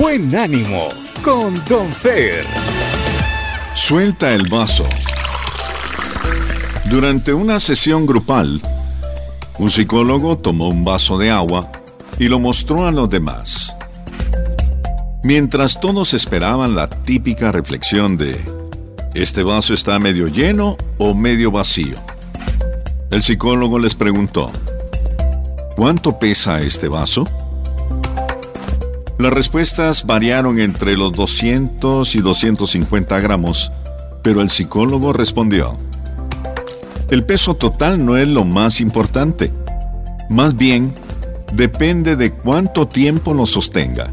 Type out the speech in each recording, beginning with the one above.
buen ánimo con Don Fer. Suelta el vaso. Durante una sesión grupal, un psicólogo tomó un vaso de agua y lo mostró a los demás. Mientras todos esperaban la típica reflexión de, ¿este vaso está medio lleno o medio vacío? El psicólogo les preguntó, ¿cuánto pesa este vaso? Las respuestas variaron entre los 200 y 250 gramos, pero el psicólogo respondió, el peso total no es lo más importante, más bien depende de cuánto tiempo lo sostenga.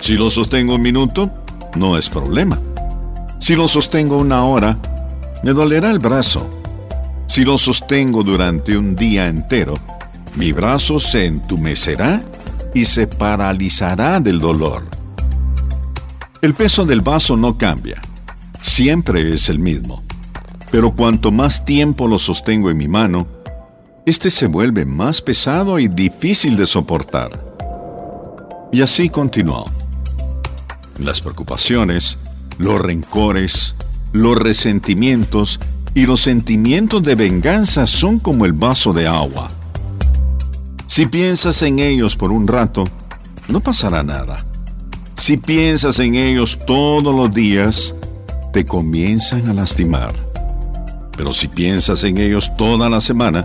Si lo sostengo un minuto, no es problema. Si lo sostengo una hora, me dolerá el brazo. Si lo sostengo durante un día entero, mi brazo se entumecerá y se paralizará del dolor. El peso del vaso no cambia, siempre es el mismo. Pero cuanto más tiempo lo sostengo en mi mano, este se vuelve más pesado y difícil de soportar. Y así continuó. Las preocupaciones, los rencores, los resentimientos y los sentimientos de venganza son como el vaso de agua. Si piensas en ellos por un rato, no pasará nada. Si piensas en ellos todos los días, te comienzan a lastimar. Pero si piensas en ellos toda la semana,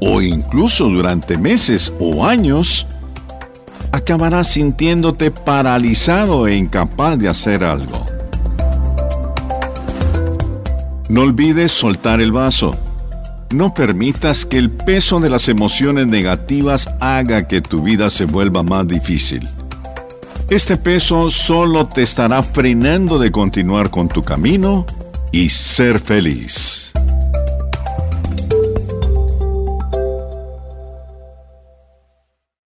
o incluso durante meses o años, acabarás sintiéndote paralizado e incapaz de hacer algo. No olvides soltar el vaso. No permitas que el peso de las emociones negativas haga que tu vida se vuelva más difícil. Este peso solo te estará frenando de continuar con tu camino y ser feliz.